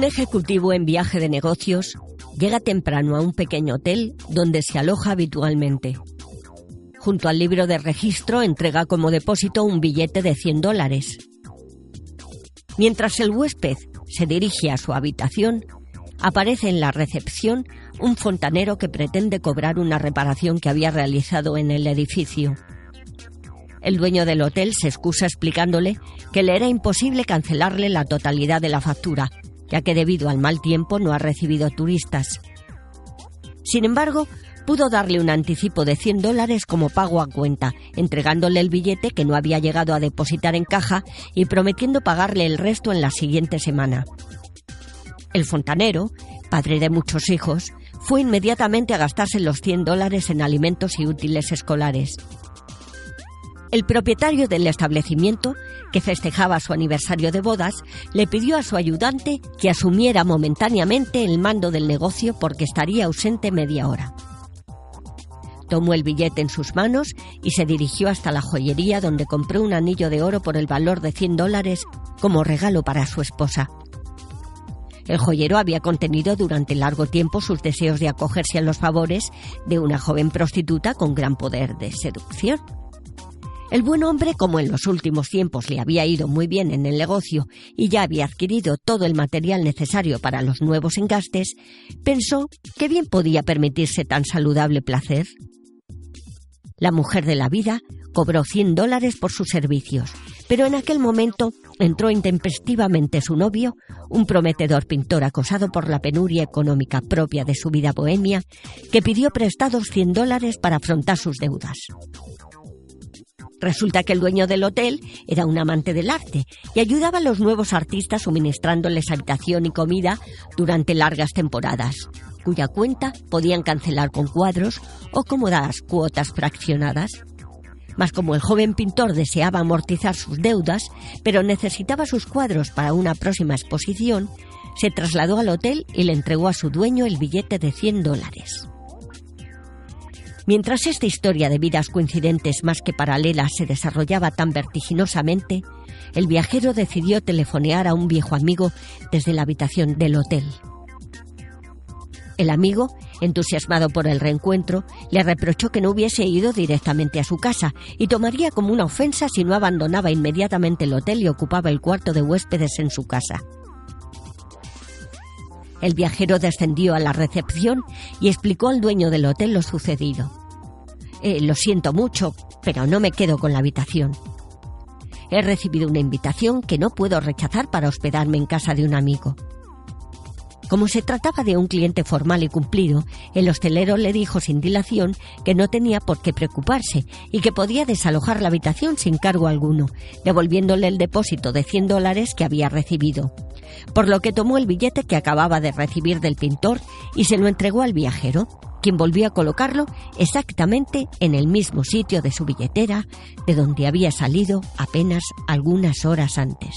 Un ejecutivo en viaje de negocios llega temprano a un pequeño hotel donde se aloja habitualmente. Junto al libro de registro entrega como depósito un billete de 100 dólares. Mientras el huésped se dirige a su habitación, aparece en la recepción un fontanero que pretende cobrar una reparación que había realizado en el edificio. El dueño del hotel se excusa explicándole que le era imposible cancelarle la totalidad de la factura, ya que debido al mal tiempo no ha recibido turistas. Sin embargo, pudo darle un anticipo de 100 dólares como pago a cuenta, entregándole el billete que no había llegado a depositar en caja y prometiendo pagarle el resto en la siguiente semana. El fontanero, padre de muchos hijos, fue inmediatamente a gastarse los 100 dólares en alimentos y útiles escolares. El propietario del establecimiento, que festejaba su aniversario de bodas, le pidió a su ayudante que asumiera momentáneamente el mando del negocio porque estaría ausente media hora. Tomó el billete en sus manos y se dirigió hasta la joyería donde compró un anillo de oro por el valor de 100 dólares como regalo para su esposa. El joyero había contenido durante largo tiempo sus deseos de acogerse a los favores de una joven prostituta con gran poder de seducción. El buen hombre, como en los últimos tiempos le había ido muy bien en el negocio y ya había adquirido todo el material necesario para los nuevos engastes, pensó que bien podía permitirse tan saludable placer. La mujer de la vida cobró 100 dólares por sus servicios, pero en aquel momento entró intempestivamente su novio, un prometedor pintor acosado por la penuria económica propia de su vida bohemia, que pidió prestados 100 dólares para afrontar sus deudas. Resulta que el dueño del hotel era un amante del arte y ayudaba a los nuevos artistas suministrándoles habitación y comida durante largas temporadas, cuya cuenta podían cancelar con cuadros o cómodas cuotas fraccionadas. Mas como el joven pintor deseaba amortizar sus deudas, pero necesitaba sus cuadros para una próxima exposición, se trasladó al hotel y le entregó a su dueño el billete de 100 dólares. Mientras esta historia de vidas coincidentes más que paralelas se desarrollaba tan vertiginosamente, el viajero decidió telefonear a un viejo amigo desde la habitación del hotel. El amigo, entusiasmado por el reencuentro, le reprochó que no hubiese ido directamente a su casa y tomaría como una ofensa si no abandonaba inmediatamente el hotel y ocupaba el cuarto de huéspedes en su casa. El viajero descendió a la recepción y explicó al dueño del hotel lo sucedido. Eh, lo siento mucho, pero no me quedo con la habitación. He recibido una invitación que no puedo rechazar para hospedarme en casa de un amigo. Como se trataba de un cliente formal y cumplido, el hostelero le dijo sin dilación que no tenía por qué preocuparse y que podía desalojar la habitación sin cargo alguno, devolviéndole el depósito de 100 dólares que había recibido. Por lo que tomó el billete que acababa de recibir del pintor y se lo entregó al viajero, quien volvió a colocarlo exactamente en el mismo sitio de su billetera de donde había salido apenas algunas horas antes.